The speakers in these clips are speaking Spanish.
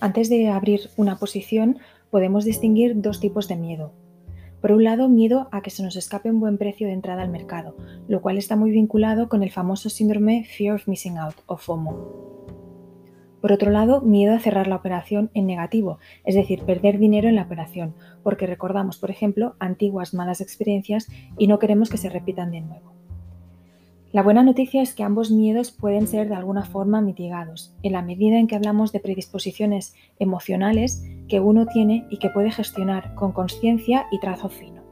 Antes de abrir una posición, podemos distinguir dos tipos de miedo. Por un lado, miedo a que se nos escape un buen precio de entrada al mercado, lo cual está muy vinculado con el famoso síndrome Fear of Missing Out o FOMO. Por otro lado, miedo a cerrar la operación en negativo, es decir, perder dinero en la operación, porque recordamos, por ejemplo, antiguas malas experiencias y no queremos que se repitan de nuevo. La buena noticia es que ambos miedos pueden ser de alguna forma mitigados, en la medida en que hablamos de predisposiciones emocionales que uno tiene y que puede gestionar con conciencia y trazo fino.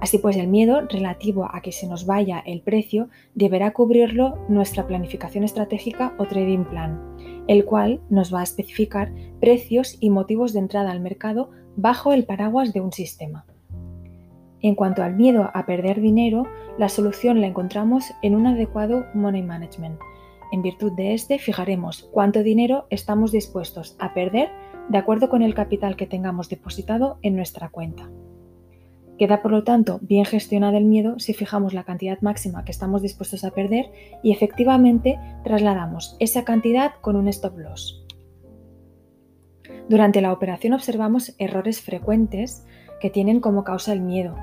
Así pues, el miedo relativo a que se nos vaya el precio deberá cubrirlo nuestra planificación estratégica o trading plan, el cual nos va a especificar precios y motivos de entrada al mercado bajo el paraguas de un sistema. En cuanto al miedo a perder dinero, la solución la encontramos en un adecuado money management. En virtud de este, fijaremos cuánto dinero estamos dispuestos a perder de acuerdo con el capital que tengamos depositado en nuestra cuenta. Queda por lo tanto bien gestionado el miedo si fijamos la cantidad máxima que estamos dispuestos a perder y efectivamente trasladamos esa cantidad con un stop loss. Durante la operación observamos errores frecuentes que tienen como causa el miedo.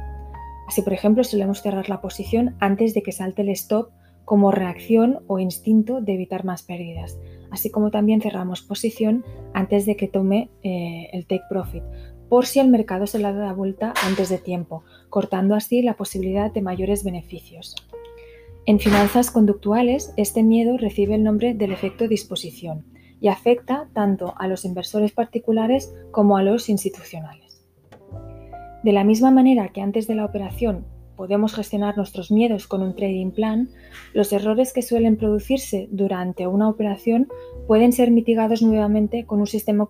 Así, por ejemplo, solemos cerrar la posición antes de que salte el stop como reacción o instinto de evitar más pérdidas, así como también cerramos posición antes de que tome eh, el take profit, por si el mercado se la da vuelta antes de tiempo, cortando así la posibilidad de mayores beneficios. En finanzas conductuales, este miedo recibe el nombre del efecto disposición y afecta tanto a los inversores particulares como a los institucionales. De la misma manera que antes de la operación podemos gestionar nuestros miedos con un trading plan, los errores que suelen producirse durante una operación pueden ser mitigados nuevamente con un sistema,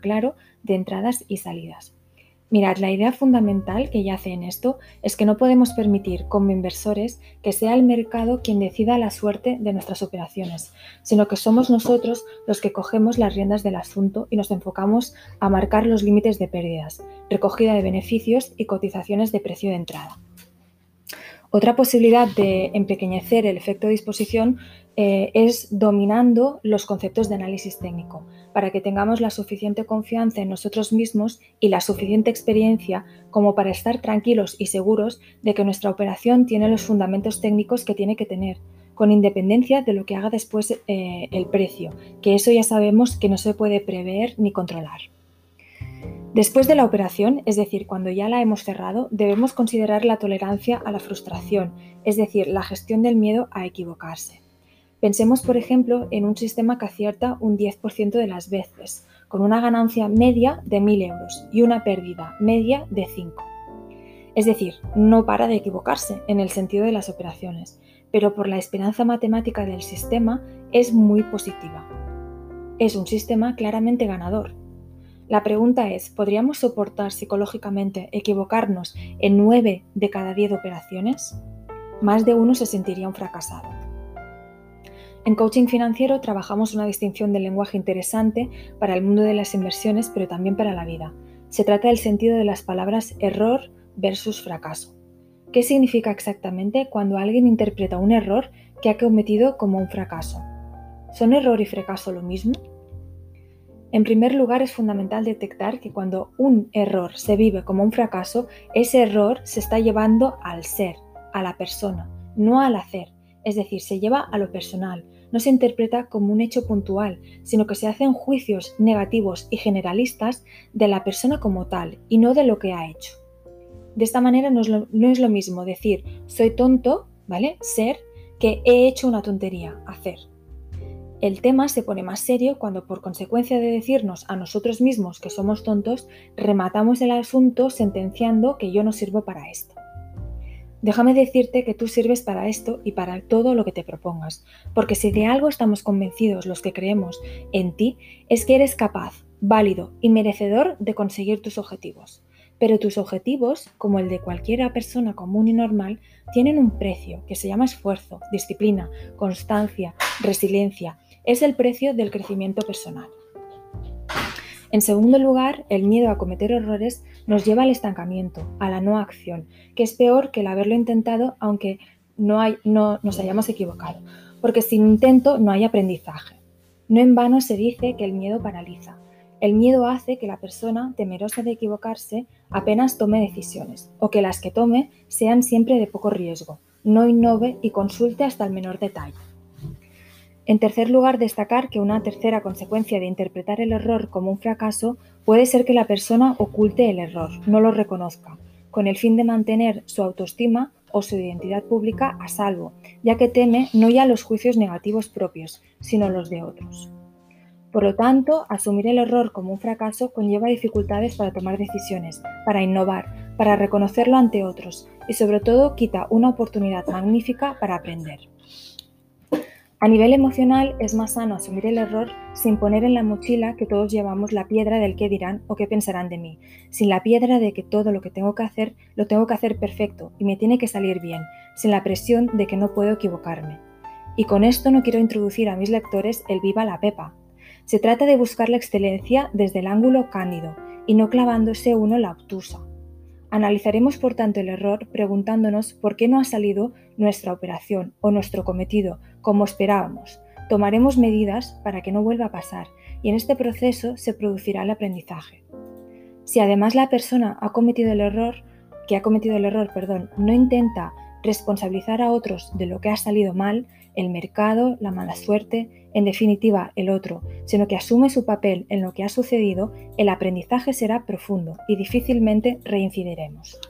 claro de entradas y salidas. Mirad, la idea fundamental que yace en esto es que no podemos permitir como inversores que sea el mercado quien decida la suerte de nuestras operaciones, sino que somos nosotros los que cogemos las riendas del asunto y nos enfocamos a marcar los límites de pérdidas, recogida de beneficios y cotizaciones de precio de entrada. Otra posibilidad de empequeñecer el efecto de disposición eh, es dominando los conceptos de análisis técnico, para que tengamos la suficiente confianza en nosotros mismos y la suficiente experiencia como para estar tranquilos y seguros de que nuestra operación tiene los fundamentos técnicos que tiene que tener, con independencia de lo que haga después eh, el precio, que eso ya sabemos que no se puede prever ni controlar. Después de la operación, es decir, cuando ya la hemos cerrado, debemos considerar la tolerancia a la frustración, es decir, la gestión del miedo a equivocarse. Pensemos, por ejemplo, en un sistema que acierta un 10% de las veces, con una ganancia media de 1.000 euros y una pérdida media de 5. Es decir, no para de equivocarse en el sentido de las operaciones, pero por la esperanza matemática del sistema es muy positiva. Es un sistema claramente ganador, la pregunta es, ¿podríamos soportar psicológicamente equivocarnos en 9 de cada 10 operaciones? Más de uno se sentiría un fracasado. En coaching financiero trabajamos una distinción del lenguaje interesante para el mundo de las inversiones, pero también para la vida. Se trata del sentido de las palabras error versus fracaso. ¿Qué significa exactamente cuando alguien interpreta un error que ha cometido como un fracaso? ¿Son error y fracaso lo mismo? En primer lugar, es fundamental detectar que cuando un error se vive como un fracaso, ese error se está llevando al ser, a la persona, no al hacer. Es decir, se lleva a lo personal, no se interpreta como un hecho puntual, sino que se hacen juicios negativos y generalistas de la persona como tal y no de lo que ha hecho. De esta manera no es lo, mismo decir soy tonto, ¿vale? Ser, que he hecho una tontería, hacer. El tema se pone más serio cuando por consecuencia de decirnos a nosotros mismos que somos tontos, rematamos el asunto sentenciando que yo no sirvo para esto. Déjame decirte que tú sirves para esto y para todo lo que te propongas, porque si de algo estamos convencidos los que creemos en ti, es que eres capaz, válido y merecedor de conseguir tus objetivos. Pero tus objetivos, como el de cualquiera persona común y normal, tienen un precio que se llama esfuerzo, disciplina, constancia, resiliencia, es el precio del crecimiento personal. En segundo lugar, el miedo a cometer errores nos lleva al estancamiento, a la no acción, que es peor que el haberlo intentado aunque no, nos hayamos equivocado, porque sin intento no hay aprendizaje. No en vano se dice que el miedo paraliza. El miedo hace que la persona, temerosa de equivocarse, apenas tome decisiones, o que las que tome sean siempre de poco riesgo, no innove y consulte hasta el menor detalle. En tercer lugar, destacar que una tercera consecuencia de interpretar el error como un fracaso puede ser que la persona oculte el error, no lo reconozca, con el fin de mantener su autoestima o su identidad pública a salvo, ya que teme no ya los juicios negativos propios, sino los de otros. Por lo tanto, asumir el error como un fracaso conlleva dificultades para tomar decisiones, para innovar, para reconocerlo ante otros y sobre todo quita una oportunidad magnífica para aprender. A nivel emocional es más sano asumir el error sin poner en la mochila que todos llevamos la piedra del qué dirán o qué pensarán de mí, sin la piedra de que todo lo que tengo que hacer lo tengo que hacer perfecto y me tiene que salir bien, sin la presión de que no puedo equivocarme. Y con esto no quiero introducir a mis lectores el viva la pepa. Se trata de buscar la excelencia desde el ángulo cándido y no clavándose uno la obtusa. Analizaremos por tanto el error preguntándonos por qué no ha salido nuestra operación o nuestro cometido como esperábamos. Tomaremos medidas para que no vuelva a pasar y en este proceso se producirá el aprendizaje. Si además la persona ha cometido el error, que ha cometido el error, perdón, no intenta responsabilizar a otros de lo que ha salido mal, el mercado, la mala suerte, en definitiva el otro, sino que asume su papel en lo que ha sucedido, el aprendizaje será profundo y difícilmente reincidiremos.